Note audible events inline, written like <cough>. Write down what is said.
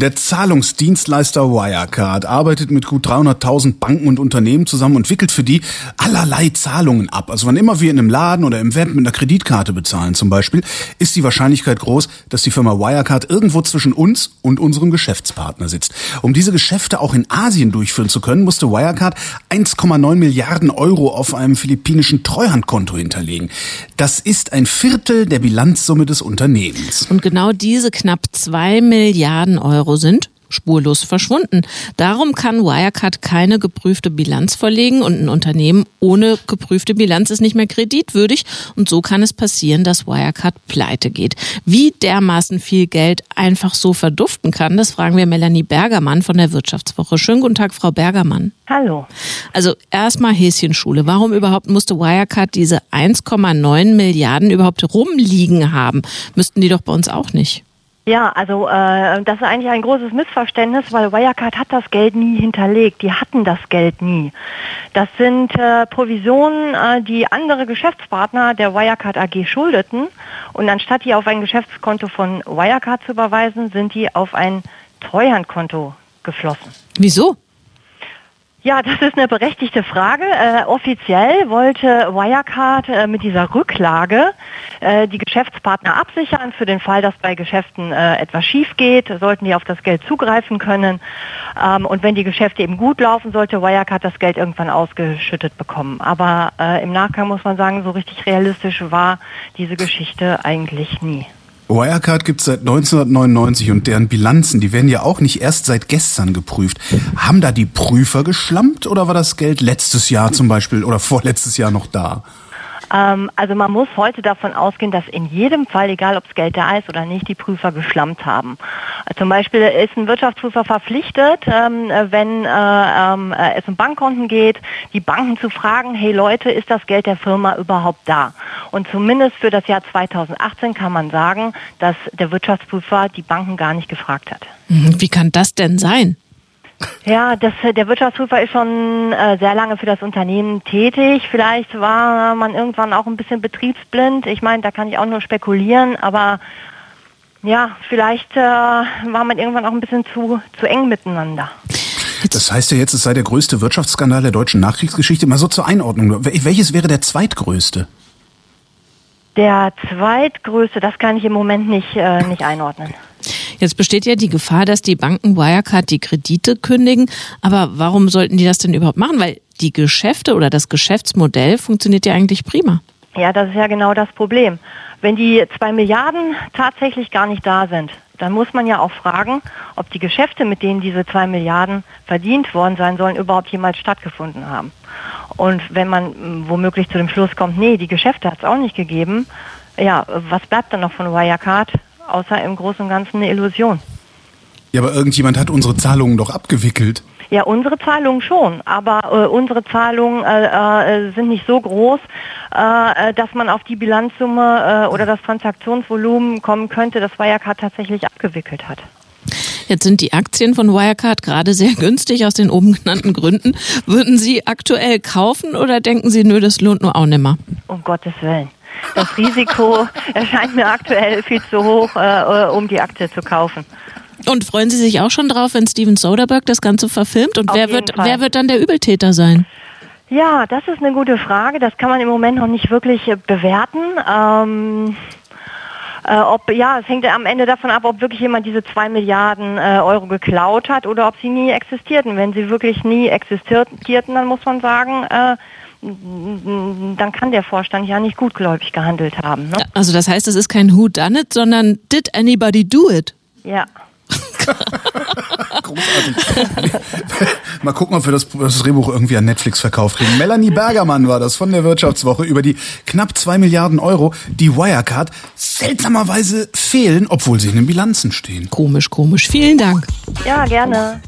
Der Zahlungsdienstleister Wirecard arbeitet mit gut 300.000 Banken und Unternehmen zusammen und wickelt für die allerlei Zahlungen ab. Also wann immer wir in einem Laden oder im Web mit einer Kreditkarte bezahlen zum Beispiel, ist die Wahrscheinlichkeit groß, dass die Firma Wirecard irgendwo zwischen uns und unserem Geschäftspartner sitzt. Um diese Geschäfte auch in Asien durchführen zu können, musste Wirecard 1,9 Milliarden Euro auf einem philippinischen Treuhandkonto hinterlegen. Das ist ein Viertel der Bilanzsumme des Unternehmens. Und genau diese knapp zwei Milliarden Euro Euro sind spurlos verschwunden. Darum kann Wirecard keine geprüfte Bilanz vorlegen und ein Unternehmen ohne geprüfte Bilanz ist nicht mehr kreditwürdig und so kann es passieren, dass Wirecard pleite geht. Wie dermaßen viel Geld einfach so verduften kann, das fragen wir Melanie Bergermann von der Wirtschaftswoche. Schönen guten Tag, Frau Bergermann. Hallo. Also erstmal Häschenschule. Warum überhaupt musste Wirecard diese 1,9 Milliarden überhaupt rumliegen haben? Müssten die doch bei uns auch nicht. Ja, also äh, das ist eigentlich ein großes Missverständnis, weil Wirecard hat das Geld nie hinterlegt. Die hatten das Geld nie. Das sind äh, Provisionen, äh, die andere Geschäftspartner der Wirecard AG schuldeten. Und anstatt die auf ein Geschäftskonto von Wirecard zu überweisen, sind die auf ein Treuhandkonto geflossen. Wieso? Ja, das ist eine berechtigte Frage. Äh, offiziell wollte Wirecard äh, mit dieser Rücklage äh, die Geschäftspartner absichern für den Fall, dass bei Geschäften äh, etwas schief geht, sollten die auf das Geld zugreifen können. Ähm, und wenn die Geschäfte eben gut laufen, sollte Wirecard das Geld irgendwann ausgeschüttet bekommen. Aber äh, im Nachgang muss man sagen, so richtig realistisch war diese Geschichte eigentlich nie. Wirecard gibt es seit 1999 und deren Bilanzen, die werden ja auch nicht erst seit gestern geprüft. Haben da die Prüfer geschlampt oder war das Geld letztes Jahr zum Beispiel oder vorletztes Jahr noch da? Ähm, also man muss heute davon ausgehen, dass in jedem Fall, egal ob es Geld da ist oder nicht, die Prüfer geschlampt haben. Zum Beispiel ist ein Wirtschaftsprüfer verpflichtet, ähm, wenn äh, ähm, äh, es um Bankkonten geht, die Banken zu fragen, hey Leute, ist das Geld der Firma überhaupt da? Und zumindest für das Jahr 2018 kann man sagen, dass der Wirtschaftsprüfer die Banken gar nicht gefragt hat. Mhm. Wie kann das denn sein? Ja, das, der Wirtschaftsprüfer ist schon äh, sehr lange für das Unternehmen tätig. Vielleicht war man irgendwann auch ein bisschen betriebsblind. Ich meine, da kann ich auch nur spekulieren, aber ja, vielleicht äh, war man irgendwann auch ein bisschen zu, zu eng miteinander. Das heißt ja jetzt, es sei der größte Wirtschaftsskandal der deutschen Nachkriegsgeschichte. Mal so zur Einordnung. Welches wäre der zweitgrößte? Der zweitgrößte, das kann ich im Moment nicht, äh, nicht einordnen. Jetzt besteht ja die Gefahr, dass die Banken Wirecard die Kredite kündigen. Aber warum sollten die das denn überhaupt machen? Weil die Geschäfte oder das Geschäftsmodell funktioniert ja eigentlich prima. Ja, das ist ja genau das Problem. Wenn die zwei Milliarden tatsächlich gar nicht da sind, dann muss man ja auch fragen, ob die Geschäfte, mit denen diese zwei Milliarden verdient worden sein sollen, überhaupt jemals stattgefunden haben. Und wenn man hm, womöglich zu dem Schluss kommt, nee, die Geschäfte hat es auch nicht gegeben, ja, was bleibt dann noch von Wirecard? Außer im Großen und Ganzen eine Illusion. Ja, aber irgendjemand hat unsere Zahlungen doch abgewickelt. Ja, unsere Zahlungen schon, aber äh, unsere Zahlungen äh, äh, sind nicht so groß, äh, dass man auf die Bilanzsumme äh, oder das Transaktionsvolumen kommen könnte, das Wirecard tatsächlich abgewickelt hat. Jetzt sind die Aktien von Wirecard gerade sehr günstig aus den oben genannten Gründen. Würden Sie aktuell kaufen oder denken Sie, nö, das lohnt nur auch nimmer? Um Gottes Willen. Das Risiko <laughs> erscheint mir aktuell viel zu hoch, äh, äh, um die Aktie zu kaufen. Und freuen Sie sich auch schon drauf, wenn Steven Soderbergh das Ganze verfilmt? Und wer wird, wer wird dann der Übeltäter sein? Ja, das ist eine gute Frage. Das kann man im Moment noch nicht wirklich äh, bewerten. Ähm, äh, ob, ja, es hängt am Ende davon ab, ob wirklich jemand diese zwei Milliarden äh, Euro geklaut hat oder ob sie nie existierten. Wenn sie wirklich nie existierten, dann muss man sagen, äh, dann kann der Vorstand ja nicht gutgläubig gehandelt haben. Ne? Also das heißt, es ist kein Who Done It, sondern Did anybody do it? Ja. Großartig. Mal gucken, ob wir das, das Drehbuch irgendwie an Netflix verkauft kriegen. Melanie Bergermann war das von der Wirtschaftswoche über die knapp zwei Milliarden Euro, die Wirecard seltsamerweise fehlen, obwohl sie in den Bilanzen stehen. Komisch, komisch. Vielen Dank. Ja, gerne.